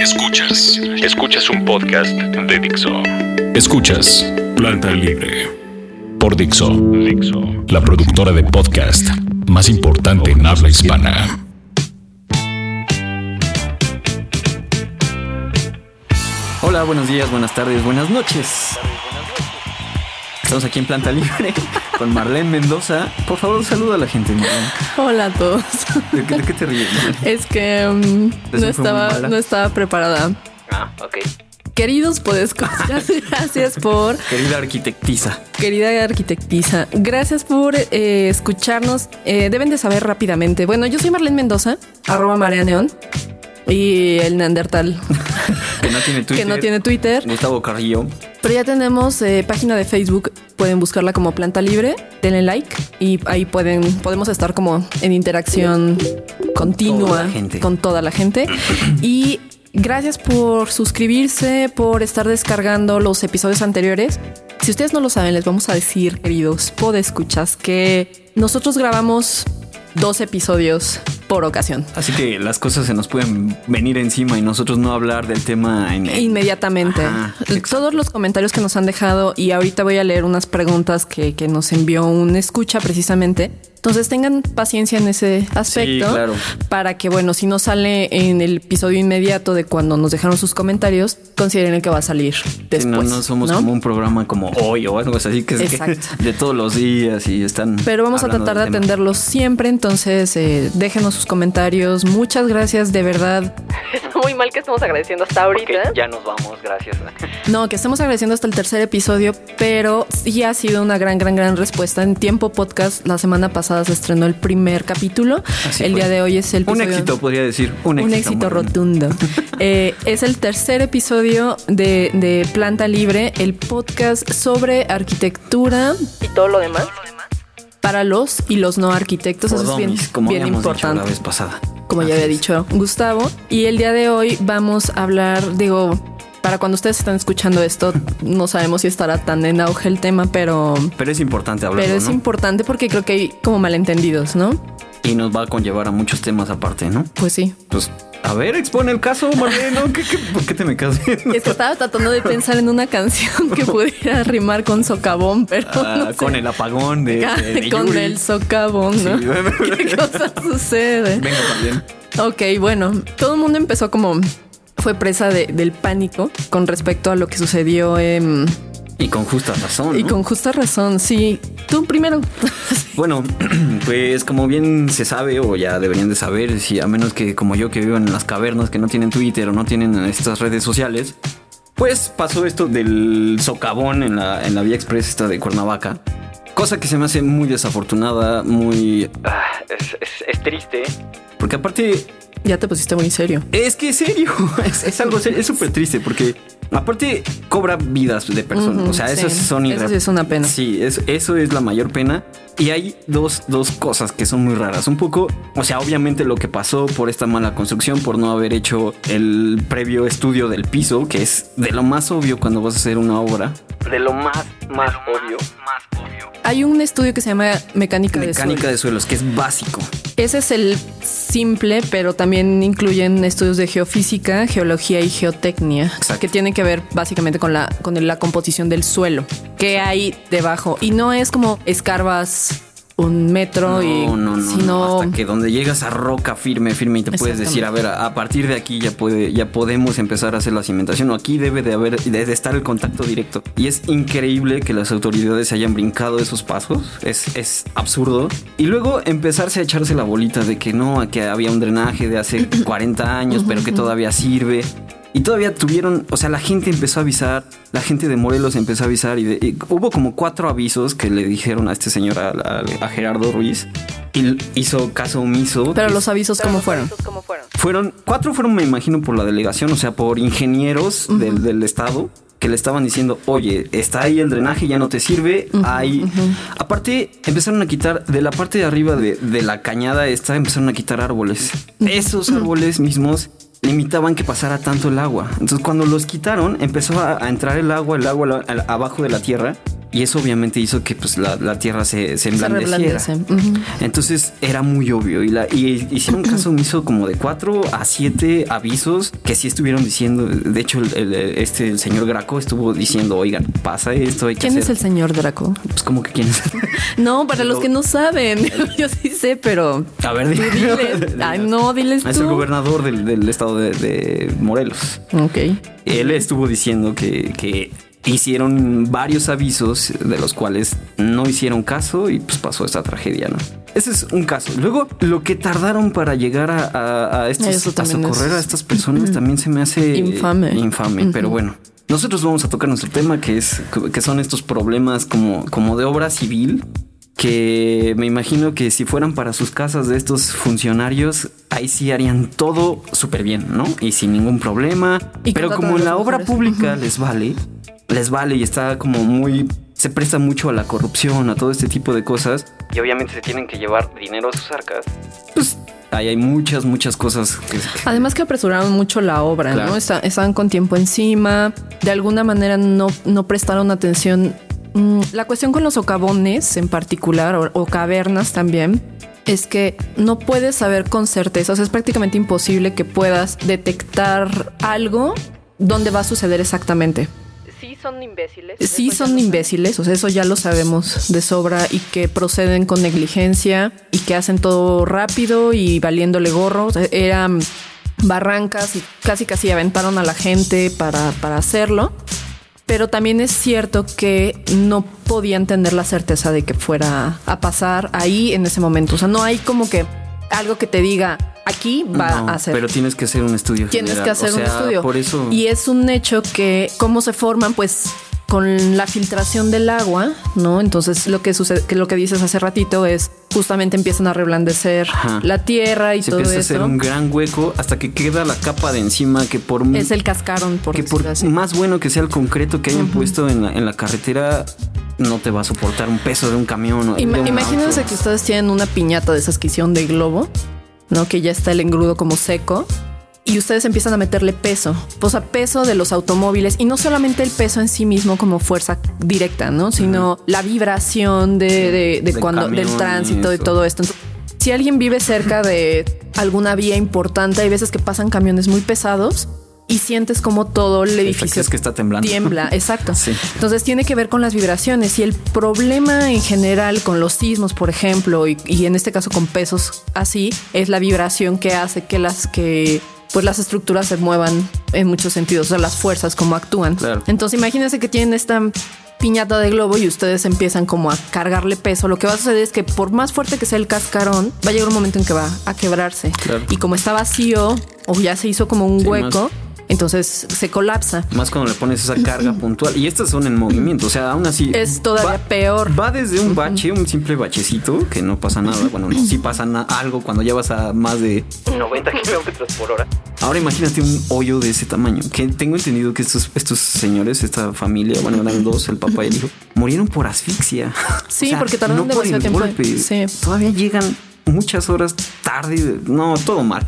Escuchas, escuchas un podcast de Dixo. Escuchas Planta Libre por Dixo, Dixo, la productora de podcast más importante en habla hispana. Hola, buenos días, buenas tardes, buenas noches. Estamos aquí en Planta Libre con Marlene Mendoza. Por favor, saluda a la gente, Marlene. Hola a todos. ¿De qué, de qué te ríes? Marlene? Es que um, ¿Te no, estaba, no estaba preparada. Ah, ok. Queridos podescuchas, gracias por, Querida arquitectiza. querida arquitectiza, gracias por eh, escucharnos. Eh, deben de saber rápidamente. Bueno, yo soy Marlene Mendoza, arroba Marea Neón, y el Neandertal, Que no tiene Twitter. que no tiene Twitter. Gustavo Carrillo. Pero ya tenemos eh, página de Facebook, pueden buscarla como Planta Libre, denle like y ahí pueden podemos estar como en interacción continua toda con toda la gente. Y gracias por suscribirse, por estar descargando los episodios anteriores. Si ustedes no lo saben, les vamos a decir, queridos podescuchas, que nosotros grabamos dos episodios por ocasión. Así que las cosas se nos pueden venir encima y nosotros no hablar del tema en Inmediatamente. Ajá. Todos los comentarios que nos han dejado y ahorita voy a leer unas preguntas que, que nos envió un escucha precisamente. Entonces tengan paciencia en ese aspecto claro. para que, bueno, si no sale en el episodio inmediato de cuando nos dejaron sus comentarios, consideren el que va a salir después. no, no somos ¿no? como un programa como hoy o algo así que, es que de todos los días y están. Pero vamos a tratar de atenderlos siempre, entonces eh, déjenos sus comentarios. Muchas gracias, de verdad. Está muy mal que estemos agradeciendo hasta Porque ya nos vamos, gracias. No, que estemos agradeciendo hasta el tercer episodio, pero sí ha sido una gran, gran, gran respuesta. En Tiempo Podcast, la semana pasada se estrenó el primer capítulo. Así el fue. día de hoy es el Un episodio- éxito, podría decir. Un Un éxito. éxito Marlene. rotundo. Eh, es el tercer episodio de, de Planta Libre, el podcast sobre arquitectura y todo lo demás para los y los no arquitectos. Eso es bien, como importante la vez pasada. como ya había es. dicho Gustavo. Y el día de hoy vamos a hablar, digo, para cuando ustedes están escuchando esto, no sabemos si estará tan en auge el tema, pero, Pero es importante hablarlo, pero es ¿no? importante porque creo que hay como malentendidos, ¿no? Y nos va a conllevar a muchos temas aparte, ¿no? Pues sí. Pues, a ver, expone el caso, Marlene. ¿no? ¿Qué, qué, por qué te me viendo? Es que estaba tratando de pensar en una canción que pudiera rimar con socavón, pero Ah, no sé. Con el apagón de, de- de con Yuri. el socavón, ¿no? Sí. ¿Qué cosa sucede? Venga también. Ok, bueno, todo el mundo empezó como fue presa de- del pánico con respecto a lo que sucedió en Y con justa razón. Y ¿no? con justa razón, sí. Tú primero. Bueno, pues como bien se sabe o ya deberían de saber, si a menos que como yo que vivan en las cavernas que no tienen Twitter o no tienen estas redes sociales, pues pasó esto del socavón en la, en la vía express esta de Cuernavaca. Cosa que se me hace muy desafortunada, muy... ah, es, es- es triste. Porque aparte ya te pusiste muy serio. es que es serio, es, es algo serio, es súper triste porque aparte cobra vidas de personas. O sea, sí. esas son Eso irre- es una pena. Sí, es- eso es la mayor pena. Y hay dos, dos cosas que son muy raras. Un poco, o sea, obviamente lo que pasó por esta mala construcción, por no haber hecho el previo estudio del piso, que es de lo más obvio cuando vas a hacer una obra. De lo más, más obvio. Hay un estudio que se llama mecánica, de Mecánica suelo. de suelos, que es básico. Ese es el simple, pero también incluyen estudios de geofísica, geología y geotecnia, Exacto. que tienen que ver básicamente con la, con la composición del suelo que hay debajo. Y no es como escarbas un metro y No, no, no, sino no, hasta que donde llegas a roca firme, firme y te puedes decir, a ver, a, a partir de aquí ya puede, ya podemos empezar a hacer la cimentación. O aquí debe de haber, debe de estar el contacto directo. Y es increíble que las autoridades hayan brincado esos pasos. Es, es absurdo. Y luego empezarse a echarse la bolita de que no, que había un drenaje de hace 40 años, pero que todavía sirve. Y todavía tuvieron, o sea, la gente empezó a avisar, la gente de Morelos empezó a avisar y, de- y hubo como cuatro avisos que le dijeron a este señor, a, a- a Gerardo Ruiz, y hizo caso omiso. pero Y los avisos cómo fueron. fueron, cuatro fueron, me imagino, por la delegación, o sea, por ingenieros del, del estado que le estaban diciendo, oye, está ahí el drenaje, ya no te sirve. Hay. Aparte, empezaron a quitar de la parte de arriba de, de la cañada esta, empezaron a quitar árboles. Esos árboles mismos limitaban que pasara tanto el agua. Entonces, cuando los quitaron, empezó a, entrar el agua, el agua abajo de la tierra. Y eso obviamente hizo que pues la, la tierra se, se emblandeciera. Se. Ujú. Entonces era muy obvio y, la, y hicieron caso omiso como de cuatro a siete avisos que sí estuvieron diciendo. De hecho, el, el- este el señor Graco estuvo diciendo, oigan, pasa esto, hay que ¿Quién hacer. es el señor Draco? Pues como que quién es. No, para los que no saben, yo sí sé, pero A ver, tú diles. Ay, no, diles Es el tú. gobernador del, del estado de, de Morelos. Ok. Él estuvo diciendo que, que hicieron varios avisos de los cuales no hicieron caso y pues pasó esta tragedia, ¿no? Ese es un caso. Luego, lo que tardaron para llegar a, a, a estos, a socorrer es- a estas personas también se me hace Infame. Infame, pero bueno. Nosotros vamos a tocar nuestro tema que es que son estos problemas como, como de obra civil que me imagino que si fueran para sus casas de estos funcionarios, ahí sí harían todo súper bien, ¿no? Y sin ningún problema. Y Pero como en la obra pública les vale, les vale y está como muy... Se presta mucho a la corrupción, a todo este tipo de cosas. Y obviamente se tienen que llevar dinero a sus arcas. Pues ahí hay muchas, muchas cosas que... que- Además que apresuraron mucho la obra, Claro. ¿no? Está- estaban con tiempo encima, de alguna manera no, no prestaron atención. Mm, La cuestión con los socavones en particular, o, o cavernas también, es que no puedes saber con certeza, o sea, es prácticamente imposible que puedas detectar algo donde va a suceder exactamente. Sí son imbéciles. Sí son imbéciles, o sea, eso ya lo sabemos de sobra y que proceden con negligencia y que hacen todo rápido y valiéndole gorro. O sea, eran barrancas y casi casi aventaron a la gente para, para hacerlo. Pero también es cierto que no podían tener la certeza de que fuera a pasar ahí en ese momento. O sea, no hay como que algo que te diga aquí va No, a ser. Pero tienes que hacer un estudio. Tienes general. que hacer O sea, un estudio. Por eso... Y es un hecho que cómo se forman, pues con la filtración del agua, ¿no? Entonces lo que sucede, que lo que dices hace ratito es justamente empiezan a reblandecer Ajá. la tierra y se todo empieza a hacer un gran hueco hasta que queda la capa de encima que por Es el cascarón, por que por así. más bueno que sea el concreto que hayan puesto en la, en la carretera no te va a soportar un peso de un camión de un imagínense auto. que ustedes tienen una piñata de esas que hicieron de globo, ¿no? Que ya está el engrudo como seco. Y ustedes empiezan a meterle peso, o sea, peso de los automóviles y no solamente el peso en sí mismo como fuerza directa, ¿no? Sino la vibración de, de- de Del cuando del tránsito de todo esto. Entonces, si alguien vive cerca de alguna vía importante, hay veces que pasan camiones muy pesados y sientes como todo el edificio es que está temblando. tiembla, exacto. Sí. Entonces tiene que ver con las vibraciones y el problema en general con los sismos, por ejemplo, y, y en este caso con pesos así, es la vibración que hace que las que pues las estructuras se muevan en muchos sentidos, o sea, las fuerzas como actúan. Claro. Entonces imagínense que tienen esta piñata de globo y ustedes empiezan como a cargarle peso. Lo que va a suceder es que por más fuerte que sea el cascarón, va a llegar un momento en que va a quebrarse. Claro. Y como está vacío o ya se hizo como un hueco, entonces se colapsa. Más cuando le pones esa carga puntual. Y estas son en movimiento. O sea, aún así. Es todavía va- peor. Va desde un bache, un simple bachecito, que no pasa nada. Bueno, no, sí pasa algo cuando ya vas a más de 90 kilómetros por hora. Ahora imagínate un hoyo de ese tamaño. Que tengo entendido que estos, estos señores, esta familia, bueno, eran dos, el papá y el hijo, murieron por asfixia. Sí, porque tardaron demasiado el tiempo. golpe. Sí. Todavía llegan muchas horas tarde. No, todo mal.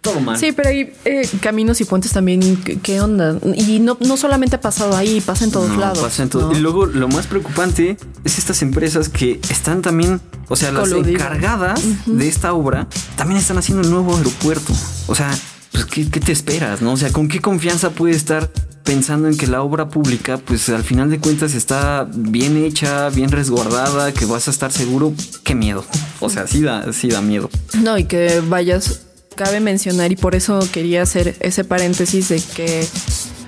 Todo mal. Sí, pero hay eh, caminos y puentes también. ¿Qué, onda? Y no, no solamente ha pasado ahí, pasa en todos No, lados. pasa en todo- ¿no? Y luego lo más preocupante es estas empresas que están también, o sea, las encargadas de esta obra, también están haciendo el nuevo aeropuerto. O sea, pues, ¿qué, qué te esperas? ¿No? O sea, ¿con qué confianza puede estar pensando en que la obra pública, pues al final de cuentas está bien hecha, bien resguardada, que vas a estar seguro? Qué miedo. O sea, sí da, sí da miedo. No, y que vayas, cabe mencionar, y por eso quería hacer ese paréntesis de que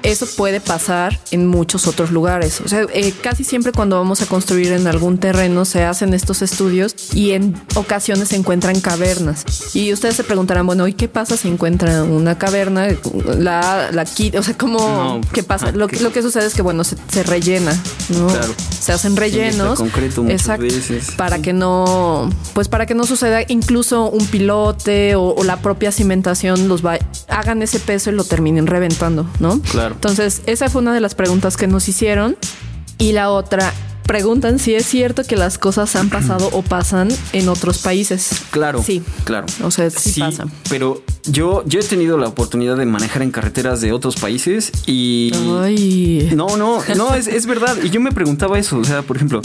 eso puede pasar en muchos otros lugares. O sea, eh, casi siempre cuando vamos a construir en algún terreno se hacen estos estudios y en ocasiones se encuentran cavernas. Y ustedes se preguntarán, bueno, ¿y qué pasa si encuentran una caverna? La, la o sea, ¿cómo? No, ¿Qué pasa? ah, Lo, ¿qué? lo que sucede es que, bueno, se, se rellena, ¿no? Claro. Se hacen rellenos. concreto muchas veces. Para que no, pues para que no suceda incluso un pilote o, o la propia cimentación los va, hagan ese peso y lo terminen reventando, ¿no? Claro. Entonces, esa fue una de las preguntas que nos hicieron. Y la otra, preguntan si es cierto que las cosas han pasado o pasan en otros países. Claro. Sí. Claro. O sea, sí, pasa. Pero yo, yo he tenido la oportunidad de manejar en carreteras de otros países y. Ay. No, no, no, es, es verdad. Y yo me preguntaba eso. O sea, por ejemplo,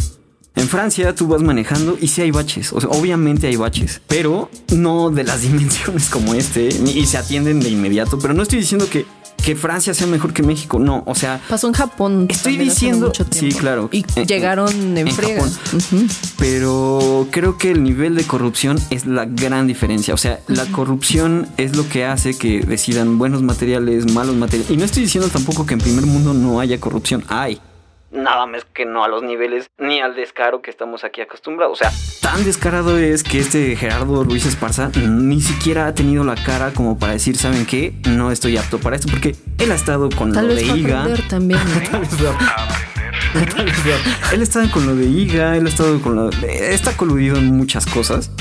en Francia tú vas manejando y sí hay baches. O sea, obviamente hay baches, pero no de las dimensiones como este ni- y se atienden de inmediato. Pero no estoy diciendo que, que Francia sea mejor que México. No, o sea, Pasó en Japón. Estoy diciendo- mucho sí, claro. Y En- llegaron en, en friega. Pero creo que el nivel de corrupción es la gran diferencia. O sea, la corrupción es lo que hace que decidan buenos materiales, malos materiales. Y no estoy diciendo tampoco que en primer mundo no haya corrupción. Hay. Nada más que no a los niveles ni al descaro que estamos aquí acostumbrados. O sea, tan descarado es que este Gerardo Ruiz Esparza ni siquiera ha tenido la cara como para decir, ¿saben qué? No estoy apto para esto. Porque él ha estado con Tal lo vez de IGA. aprender también. ¿no? Tal vez va- Tal vez va. Él está con lo de IGA, él ha estado con lo está coludido en muchas cosas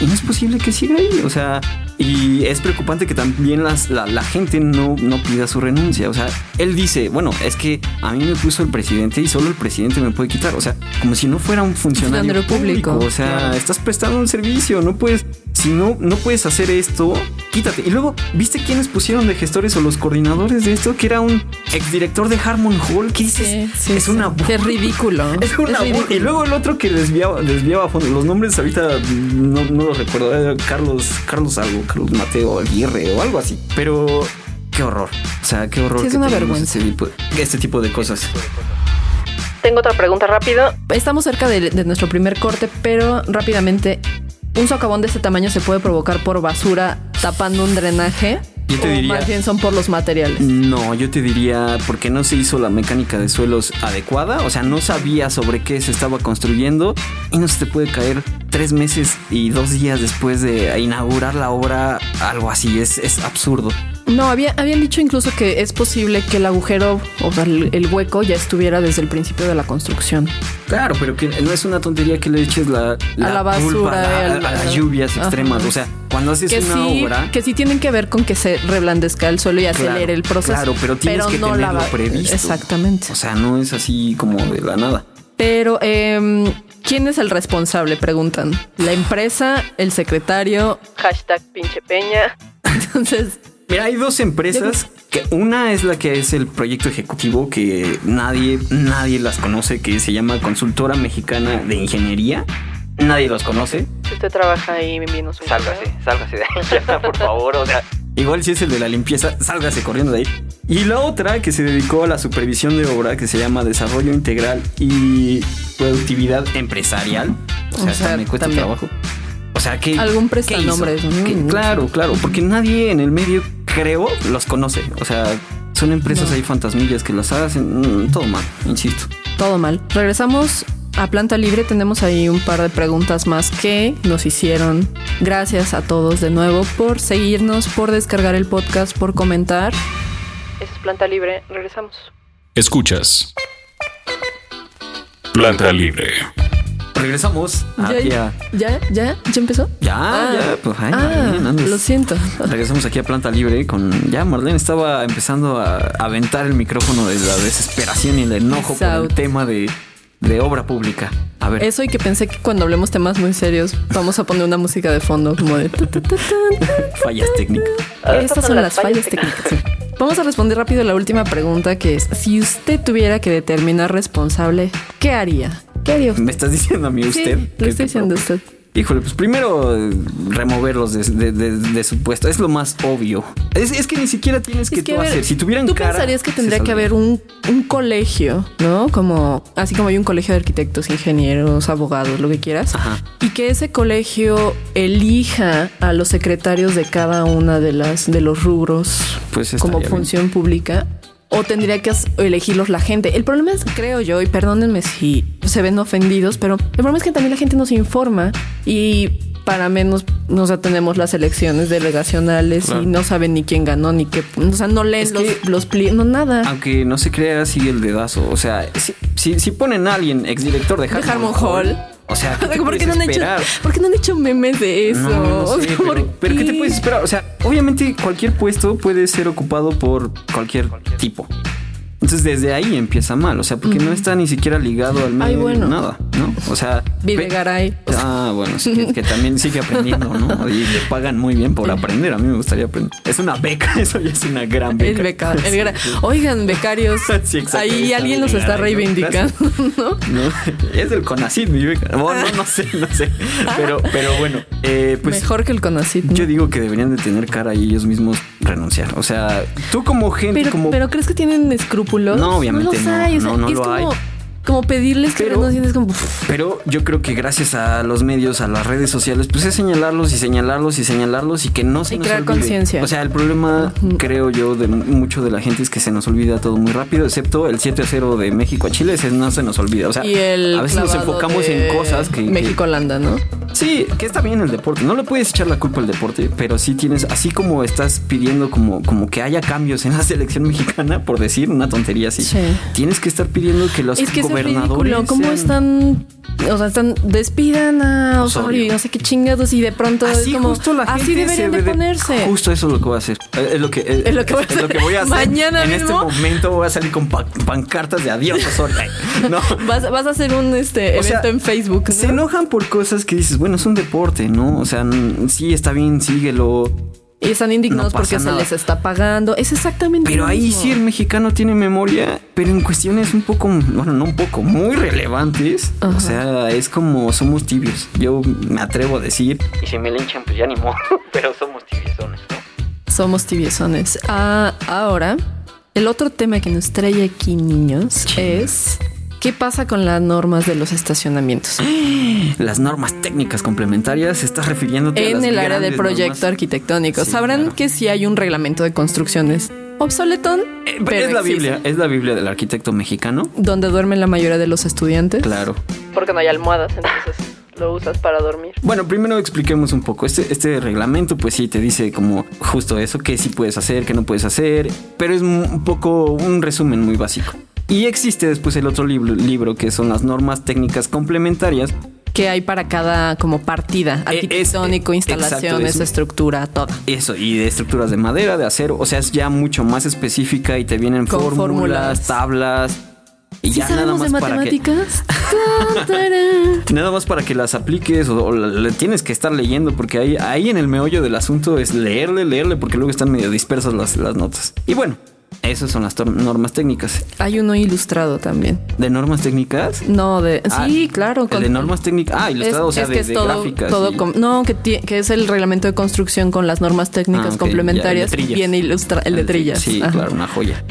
y no es posible que siga ahí, o sea, y es preocupante que también las, la, la gente no, no pida su renuncia, o sea, él dice, bueno, es que a mí me puso el presidente y solo el presidente me puede quitar, o sea, como si no fuera un funcionario Funcionario público, público, o sea, claro. estás prestando un servicio, no puedes, si no, no puedes hacer esto, quítate. Y luego, ¿viste quiénes pusieron de gestores o los coordinadores de esto? Que era un exdirector de Harmon Hall, que dices, Sí, sí, es sí. una Qué ridículo. es una Es burla. ridículo. Y luego el otro que desviaba, desviaba a fondo. Los nombres ahorita no, no los recuerdo. Era Carlos, Carlos algo, Carlos Mateo Aguirre o algo así. Pero qué horror. O sea, qué horror. Sí, es que una vergüenza. Este tipo, este tipo de cosas. Tengo otra pregunta rápido. Estamos cerca de, de nuestro primer corte, pero rápidamente, ¿un socavón de este tamaño se puede provocar por basura tapando un drenaje? Yo te ¿O diría- más bien son por los materiales? No, yo te diría porque no se hizo la mecánica de suelos adecuada, o sea, no sabía sobre qué se estaba construyendo y no se te puede caer tres meses y dos días después de inaugurar la obra, algo así, es, es absurdo. No, había, habían dicho incluso que es posible que el agujero, o sea, el, el hueco ya estuviera desde el principio de la construcción. Claro, pero que no es una tontería que le eches la, la basura, culpa a, a- al- a las lluvias Ajá. extremas. O sea, cuando haces Que una sí, obra. que sí tienen que ver con que se reblandezca el suelo y Claro, acelere el proceso. claro, pero tienes que tenerlo va- previsto. Exactamente. O sea, no es así como de la nada. Pero, em, ¿quién es el responsable? Preguntan. La empresa, el secretario. Hashtag pinche peña. Entonces, Mira, hay dos empresas. Que una es la que es el proyecto ejecutivo que nadie, nadie las conoce, que se llama Consultora Mexicana de Ingeniería. Nadie los conoce. si usted trabaja ahí, su Sálgase, sálgase de ahí, por favor. O sea, igual si es el de la limpieza, sálgase corriendo de ahí. Y la otra que se dedicó a la supervisión de obra, que se llama Desarrollo Integral y Productividad Empresarial. O sea, O sea, me cuesta también. trabajo. Sea, que. Algún. ¿Qué? Claro, claro, porque nadie en el medio, creo, los conoce. O sea, son empresas No. ahí fantasmillas que las hacen. mm, todo mal, insisto. Todo mal. Regresamos a Planta Libre. Tenemos ahí un par de preguntas más que nos hicieron. Gracias a todos de nuevo por seguirnos, por descargar el podcast, por comentar. Eso es Planta Libre. Regresamos. Escuchas. Planta libre. Regresamos aquí ¿Ya, a. ¿Ya? ¿Ya? ¿Ya empezó? Ya, Ah. ya, pues ay, Ah, lo siento. Regresamos aquí a Planta Libre con. Ya, Marlene estaba empezando a aventar el micrófono de la desesperación y el enojo por el tema de, de obra pública. A ver, Eso y que pensé que cuando hablemos temas muy serios vamos a poner una música de fondo como de... fallas técnicas. Estas son las fallas técnicas. Vamos a responder rápido la última pregunta que es, si usted tuviera que determinar responsable, ¿qué haría? ¿Qué usted? ¿Me estás diciendo a mí usted? Sí, lo estoy diciendo a usted. Híjole, pues primero eh, removerlos de, de- de- de su puesto. Es lo más obvio. Es, es que ni siquiera tienes que, Es que, tú a ver, hacer. Si tuvieran Tú cara, pensarías que tendría que haber un, un colegio, ¿no? Como, así como hay un colegio de arquitectos, ingenieros, abogados, lo que quieras. Ajá. Y que ese colegio elija a los secretarios de cada una de las de los rubros Pues como bien. función pública. O tendría que elegirlos la gente. El problema es, creo yo, y perdónenme si se ven ofendidos, pero el problema es que también la gente nos informa y para menos nos tenemos las elecciones delegacionales Claro. y no saben ni quién ganó ni qué. O sea, no leen Es los, que- los pli- no nada. Aunque no se crea, sigue el dedazo. O sea, si, si, si ponen a alguien exdirector de Harmon Hall. O sea, ¿qué te ¿Por qué, no han hecho? ¿Por qué no han hecho memes de eso? No, no O sé, sea, pero, ¿por pero ¿qué te puedes esperar? O sea, obviamente cualquier puesto puede ser ocupado por cualquier tipo. Entonces desde ahí empieza mal, o sea, porque no está ni siquiera ligado al medio, Ay, bueno. nada, ¿no? O sea, Vive ve- Garay. Ah, bueno, sí, que, que también sigue aprendiendo, ¿no? Y le pagan muy bien por aprender. A mí me gustaría aprender. Es una beca, eso ya es una gran beca. el beca, el gra- Oigan, becarios, Sí, ahí alguien los está reivindicando, ¿no? No, es del CONACYT, mi beca. Bueno, no, no sé, no sé. Pero, pero bueno, eh, pues Mejor que el Conacit. ¿no? yo digo que deberían de tener cara y ellos mismos renunciar. O sea, tú como gente, pero, como pero ¿crees que tienen escrúpulos? No, obviamente los no. hay, o sea, No, no es lo como, hay. como pedirles que renuncien, es como... Pero yo creo que gracias a los medios, a las redes sociales, pues es señalarlos y señalarlos y señalarlos y que no se Y nos crear conciencia. O sea, el problema, creo yo, de mucho de la gente es que se nos olvida todo muy rápido, excepto el 7 a 0 de México a Chile, ese no se nos olvida. O sea, y el a veces nos enfocamos en cosas que... que- México-Holanda, ¿no? Sí, que está bien el deporte. No le puedes echar la culpa al deporte, pero sí tienes, así como estás pidiendo como, como que haya cambios en la selección mexicana, por decir una tontería así, Sí. tienes que estar pidiendo que los Es que es gobernadores ridículo. ¿Cómo sean- están? O sea, están despidan a Osorio y no sé qué chingados y de pronto Así es como justo la gente así deberían de ponerse. Justo eso es lo que voy a hacer. Eh, Es lo que, eh, Es lo que voy a es lo hacer. que voy a hacer. Mañana en mismo. este momento voy a salir con pa- pancartas de adiós Osorio. No. Vas, vas a hacer un este O sea, evento en Facebook. ¿no? Se enojan por cosas que dices, bueno, es un deporte, ¿no? O sea, sí, está bien, síguelo. Y están indignados No porque se les está pagando. Es exactamente Pero lo ahí mismo. sí el mexicano tiene memoria, pero en cuestiones un poco, bueno, no un poco, muy relevantes. Ajá. O sea, es como somos tibios. Yo me atrevo a decir. Y si me linchan, pues ya ni modo. Pero somos tibiosones, ¿no? Somos tibiezones. Ah, ahora, el otro tema que nos trae aquí, niños, es qué pasa con las normas de los estacionamientos. Las normas técnicas complementarias, se está refiriéndote a en las el área del proyecto normas? arquitectónico. Sí, Sabrán claro. que sí hay un reglamento de construcciones obsoletón, Eh, pero es la existe, Biblia, es la Biblia del arquitecto mexicano. donde duermen la mayoría de los estudiantes. Claro. Porque no hay almohadas, entonces lo usas para dormir. Bueno, primero expliquemos un poco. Este, este reglamento, pues sí, te dice como justo eso, que sí puedes hacer, que no puedes hacer, pero es un poco un resumen muy básico. Y existe después el otro libro, libro que son las normas técnicas complementarias. Que hay para cada como partida, Eh, arquitectónico, es- instalaciones, exacto, es- estructura, todo. Eso, y de estructuras de madera, de acero, o sea, es ya mucho más específica y te vienen Con fórmulas, fórmulas. tablas. Y ¿Sí ya nada sabemos más de para que matemáticas? Ta, tarán. nada más para que las apliques o, o le tienes que estar leyendo porque ahí, ahí en el meollo del asunto es leerle, leerle porque luego están medio dispersas las, las notas. Y bueno, esas son las normas técnicas. hay uno ilustrado también. ¿De normas técnicas? No, de... Ah, sí, claro. El de normas técnicas. Ah, Es, ilustrado, o sea, es de, que es de todo, gráficas. todo y- com- no, que, que es el reglamento de construcción con las normas técnicas Ah, complementarias. ya, el de el de trillas. Sí, Ajá. claro, una joya.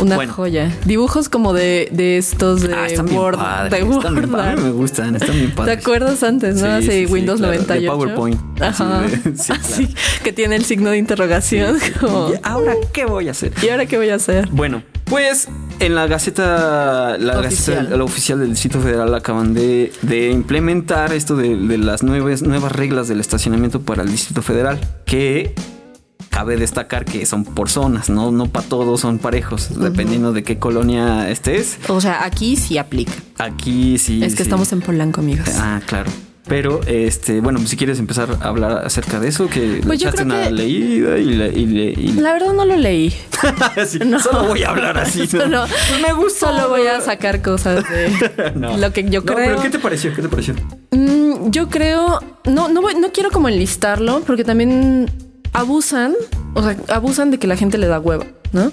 Una Bueno. joya. Dibujos como de, de estos de Ah, están bien Word. padres, de están bien Word padres, me gustan, están bien ¿Te padres. acuerdas antes, no? Sí, Así sí, sí, Windows claro, de 98. PowerPoint. Ajá. Así de- sí, Así, que tiene el signo de interrogación. como, ¿Y ahora qué voy a hacer? ¿Y ahora qué voy a hacer? Bueno, pues en la Gaceta, la Oficial. Gaceta la oficial del Distrito Federal acaban de, de implementar esto de, de las nuevas, nuevas reglas del estacionamiento para el Distrito Federal, que cabe destacar que son por zonas, no, no para todos son parejos, dependiendo de qué colonia estés. O sea, aquí sí aplica. Aquí sí. es que sí. estamos en Polanco, amigos. Ah, claro. Pero, este, bueno, si quieres empezar a hablar acerca de eso, que le Pues yo echaste una que- leída y, le- y, le- y- La verdad no lo leí. Sí, No. Solo voy a hablar así. ¿no? Solo, me gusta. Solo voy a sacar cosas de No. lo que yo No, creo. pero ¿qué te pareció? ¿Qué te pareció? Mm, yo creo, no, no, voy- no quiero como enlistarlo porque también abusan, o sea, abusan de que la gente le da hueva, ¿no?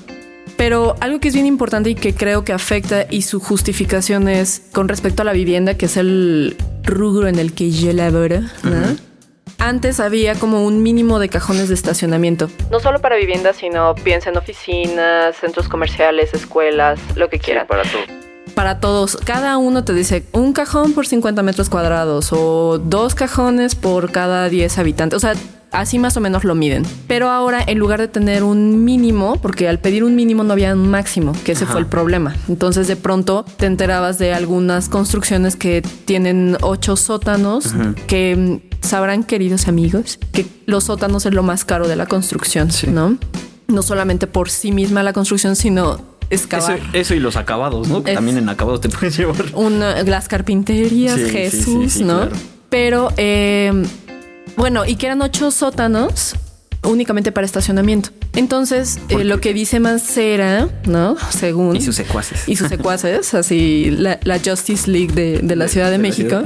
Pero algo que es bien importante y que creo que afecta y su justificación es con respecto a la vivienda, que es el rubro en el que yo laboro, ¿no? Antes había como un mínimo de cajones de estacionamiento. No solo para viviendas, sino piensa en oficinas, centros comerciales, escuelas, lo que quieran para todo. para todos. Cada uno te dice un cajón por 50 metros cuadrados o dos cajones por cada 10 habitantes. O sea, así más o menos lo miden. Pero ahora, en lugar de tener un mínimo, porque al pedir un mínimo no había un máximo, que ese Ajá. fue el problema. Entonces, de pronto te enterabas de algunas construcciones que tienen ocho sótanos, que mm, sabrán, queridos amigos, que los sótanos es lo más caro de la construcción, Sí. ¿no? No solamente por sí misma la construcción, sino excavar. eso y los acabados, ¿no? Es- también en acabados te puedes llevar. una, las carpinterías, sí, Jesús, sí, sí, ¿no? claro. Pero, eh, bueno, y que eran ocho sótanos únicamente para estacionamiento. Entonces, eh, lo que dice Mancera, ¿no? Según... Y sus secuaces. Y sus secuaces, así la, la Justice League de, de la Ciudad de, de México.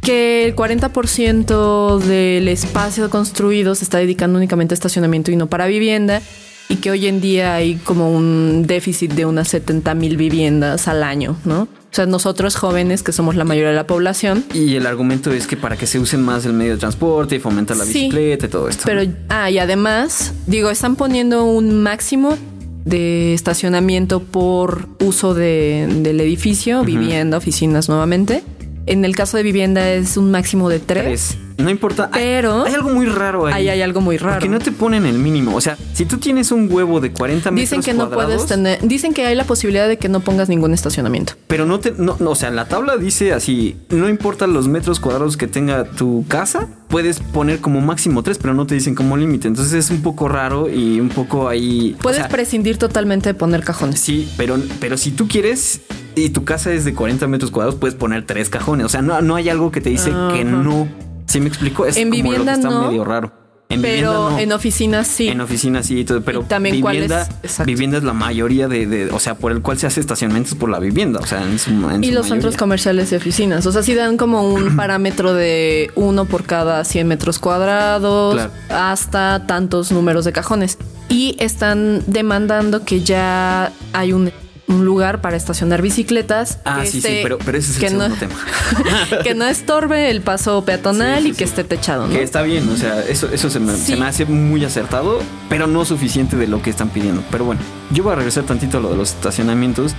Que el 40% del espacio construido se está dedicando únicamente a estacionamiento y no para vivienda y que hoy en día hay como un déficit de unas 70 mil viviendas al año, ¿no? O sea, nosotros jóvenes, que somos la mayoría de la población. Y el argumento es que para que se use más el medio de transporte y fomentar la sí, bicicleta y todo esto. Pero, ah, y además, digo, están poniendo un máximo de estacionamiento por uso de, del edificio, uh -huh. vivienda, oficinas nuevamente. En el caso de vivienda es un máximo de tres. tres. No importa. Pero hay, hay, algo muy raro ahí. Ahí hay algo muy raro. Porque no te ponen el mínimo. O sea, si tú tienes un huevo de 40 metros Dicen que no puedes tener. Dicen que hay la posibilidad de que no pongas ningún estacionamiento. Pero no te. No, no, o sea, la tabla dice así: no importa los metros cuadrados que tenga tu casa, puedes poner como máximo tres, pero no te dicen como límite. Entonces es un poco raro y un poco ahí. Puedes o sea, prescindir totalmente de poner cajones. Sí, pero, pero si tú quieres y tu casa es de 40 metros cuadrados, puedes poner tres cajones. O sea, no, no hay algo que te dice uh -huh. que no. ¿Sí me explico? Es en como vivienda lo que está no, medio raro. En pero en oficinas sí. En oficinas sí, todo, pero ¿Y también vivienda, cuál es? vivienda es la mayoría de, de, o sea, por el cual se hace estacionamientos por la vivienda, o sea, en su, en y su los mayoría. centros comerciales y oficinas, o sea, sí dan como un parámetro de uno por cada 100 metros cuadrados Claro. hasta tantos números de cajones. Y están demandando que ya hay un, un lugar para estacionar bicicletas. Ah, sí, esté- sí, pero, pero ese es el que segundo no, tema. que no estorbe el paso peatonal Sí, sí, y que esté techado, ¿no? Que está bien, o sea, eso, eso se, me, se me hace muy acertado, pero no suficiente de lo que están pidiendo. Pero bueno, yo voy a regresar tantito a lo de los estacionamientos,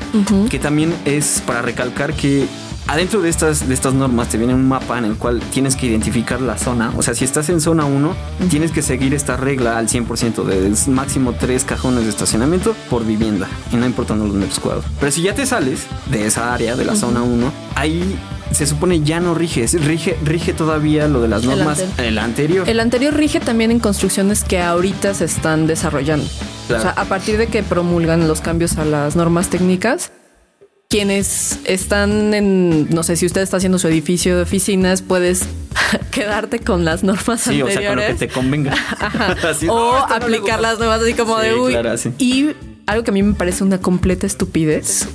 que también es para recalcar que adentro de estas, de estas normas te viene un mapa en el cual tienes que identificar la zona. O sea, si estás en zona 1, tienes que seguir esta regla al 100% de máximo tres cajones de estacionamiento por vivienda, y no importando los metros cuadrados. Pero si ya te sales de esa área, de la zona 1, ahí se supone ya no rige, rige, rige todavía lo de las El normas, anterior. el anterior. El anterior rige también en construcciones que ahorita se están desarrollando. Claro. O sea, a partir de que promulgan los cambios a las normas técnicas, quienes están en, no sé, si usted está haciendo su edificio de oficinas, puedes quedarte con las normas Sí, o sea, con lo que anteriores. te convenga. Así, o "No, esto no le aplicar gusta". las nuevas así como Sí, de uy. claro. Y algo que a mí me parece una completa estupidez.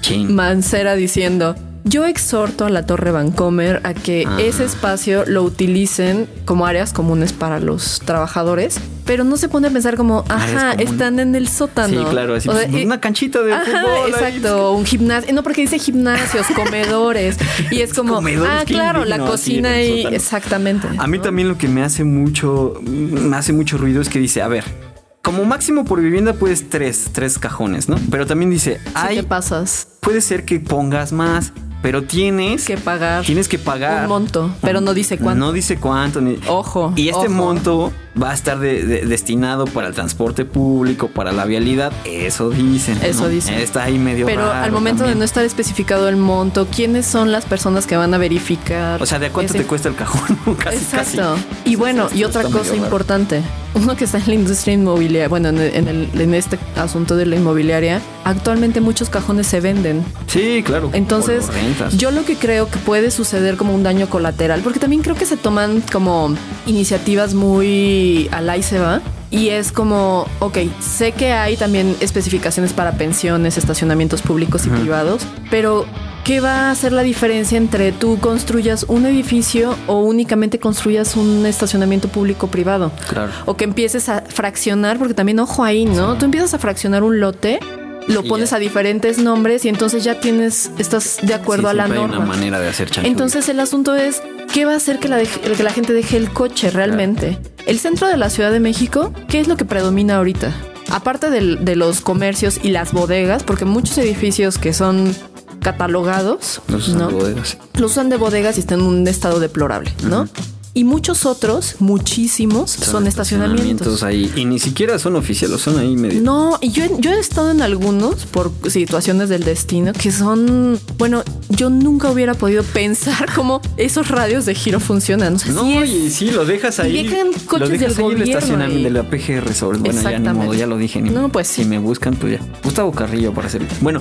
Chin. Mancera diciendo, yo exhorto a la Torre Vancomer a que Ajá. ese espacio lo utilicen como áreas comunes para los trabajadores, pero no se pone a pensar como, ajá, están en el sótano. Sí, claro, así O sea, pues, y- una canchita de Ajá, fútbol. ahí. exacto, un gimnasio, no porque dice gimnasios, comedores, y es como, Comedores, ah, claro, la cocina sótano. exactamente. A mí ¿no? también lo que me hace mucho, me hace mucho ruido es que dice, a ver, como máximo por vivienda puedes tres, tres cajones, ¿no? Pero también dice, Si hay, te pasas puede ser que pongas más, pero tienes que pagar tienes que pagar un monto, pero no dice cuánto. No dice cuánto. Ni... Ojo, Y este ojo. monto va a estar de- de- destinado para el transporte público, para la vialidad. Eso dicen. Eso ¿no? dicen. Está ahí medio Pero raro al momento de no estar especificado el monto, ¿quiénes son las personas que van a verificar? O sea, ¿de cuánto ese- te cuesta el cajón? casi, casi. Exacto. Y bueno, y otra cosa importante, uno que está en la industria inmobiliaria, bueno, en, en el- en este asunto de la inmobiliaria, actualmente muchos cajones se venden. Sí, claro. Entonces, yo lo que creo que puede suceder como un daño colateral, porque también creo que se toman como iniciativas muy al ahí se va. Y es como, ok, sé que hay también especificaciones para pensiones, estacionamientos públicos y privados, pero ¿qué va a hacer la diferencia entre tú construyas un edificio o únicamente construyas un estacionamiento público privado? Claro. O que empieces a fraccionar, porque también ojo ahí, ¿no? Tú empiezas a fraccionar un lote, lo Y pones ya. a diferentes nombres y entonces ya tienes, estás de acuerdo Sí, a la siempre hay norma. una manera de hacer chanchullo. Entonces el asunto es, ¿qué va a hacer que la, deje- que la gente deje el coche realmente? El centro de la Ciudad de México, ¿qué es lo que predomina ahorita? Aparte de los comercios y las bodegas, porque muchos edificios que son catalogados, Los usan ¿no? de bodegas. los usan de bodegas y están en un estado deplorable, ¿no? Y muchos otros, muchísimos, son, estacionamientos. ahí. Y ni siquiera son oficiales, son ahí medio. No, y yo, yo he estado en algunos por situaciones del destino que son, bueno, yo nunca hubiera podido pensar cómo esos radios de giro funcionan. O sea, No, sí y sí, lo dejas ahí. dejan coches lo dejas del ahí en el gobierno estacionamiento de la PGR sobre. Bueno, ya ni modo, ya lo dije. Ni No, modo. pues sí. Si me buscan, pues ya. Gustavo Carrillo para hacerlo. Bueno,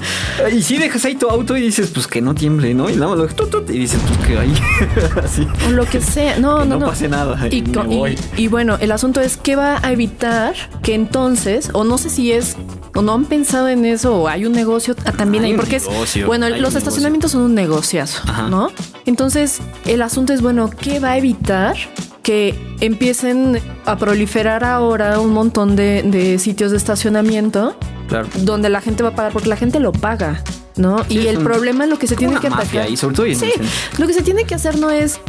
y si dejas ahí tu auto y dices, pues que no tiemble, ¿no? Y nada más lo y dices, pues que ahí. Así. o lo que sea. No, no, no, no, pase nada. Y, y, bueno, el asunto es qué va a evitar que entonces, o no sé si es, o no han pensado en eso, o hay un negocio también ahí, porque es, bueno, los estacionamientos son un negociazo, ¿no? Entonces, el asunto es, bueno, ¿qué va a evitar que empiecen a proliferar ahora un montón de, de sitios de estacionamiento donde la gente va a pagar porque la gente lo paga. ¿no? y el problema lo que se tiene que atacar. Y sobre todo sí, lo que se tiene que hacer no es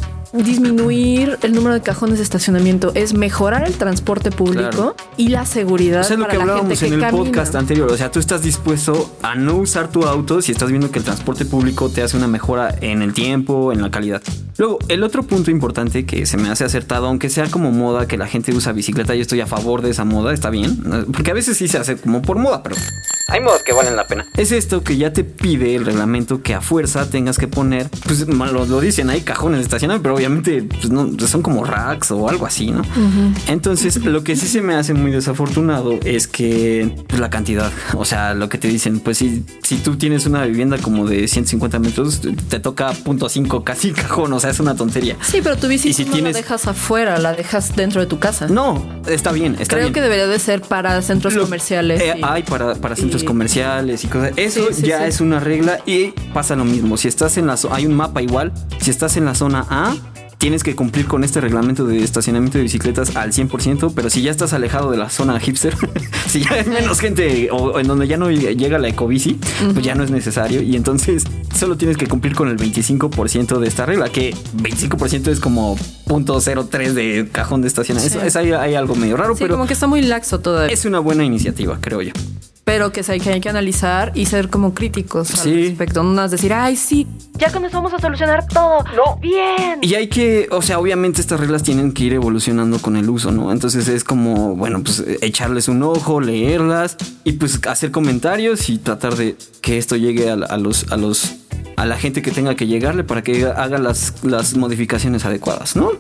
disminuir el número de cajones de estacionamiento, es mejorar el transporte público y la seguridad. Eso es lo que hablábamos en el podcast anterior. O sea, tú estás dispuesto a no usar tu auto si estás viendo que el transporte público te hace una mejora en el tiempo, en la calidad. Luego, el otro punto importante que se me hace acertado, aunque sea como moda que la gente usa bicicleta, y estoy a favor de esa moda, está bien, porque a veces sí se hace como por moda, pero hay modas que valen la pena. Es esto que ya te pide el reglamento que a fuerza tengas que poner, pues lo, lo dicen, hay cajones de estacionamiento, pero obviamente pues, no, son como racks o algo así, ¿no? Entonces, lo que sí se me hace muy desafortunado es que pues, la cantidad, o sea, lo que te dicen, pues si, si tú tienes una vivienda como de 150 metros, te toca punto .5 casi cajón, o sea, es una tontería. Sí, pero tu bici si no la dejas afuera, la dejas dentro de tu casa. No, está bien, está Creo que debería de ser para centros comerciales. Eh, hay para, para centros comerciales y cosas. Eso ya es una regla y pasa lo mismo. Si estás en la hay un mapa igual, si estás en la zona A, tienes que cumplir con este reglamento de estacionamiento de bicicletas al 100%, pero si ya estás alejado de la zona hipster, si ya hay menos gente o en donde ya no llega la ecobici, pues ya no es necesario y entonces solo tienes que cumplir con el 25% de esta regla, que 25% es como .03 de cajón de estacionamiento. Es, hay, algo medio raro, pero como que está muy laxo todavía. Es una buena iniciativa, creo yo pero que, hay que hay que analizar y ser como críticos al respecto. No es decir, ay, sí, ya vamos a solucionar todo. No. Bien. Y hay que, o sea, obviamente estas reglas tienen que ir evolucionando con el uso, ¿no? Entonces es como, bueno, pues echarles un ojo, leerlas y pues hacer comentarios y tratar de que esto llegue a, los, a los a la gente que tenga que llegarle para que haga las, las modificaciones adecuadas, ¿no?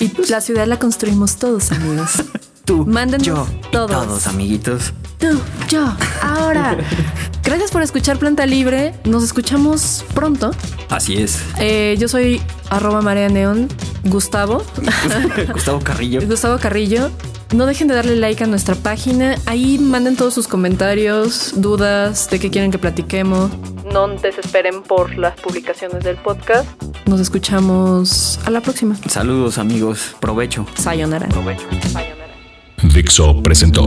Y la ciudad la construimos todos, amigos. Tú, Mándenos yo, todos. todos, amiguitos. Tú, yo, ahora. Gracias por escuchar Planta Libre. Nos escuchamos pronto. Así es. Eh, yo soy arroba Marea Neón Gustavo. Gustavo Carrillo. Gustavo Carrillo. No dejen de darle like a nuestra página. Ahí manden todos sus comentarios, dudas de qué quieren que platiquemos. No desesperen por las publicaciones del podcast. Nos escuchamos a la próxima. Saludos amigos. Provecho. Sayonara. Provecho. Sayonara. Dixo presentó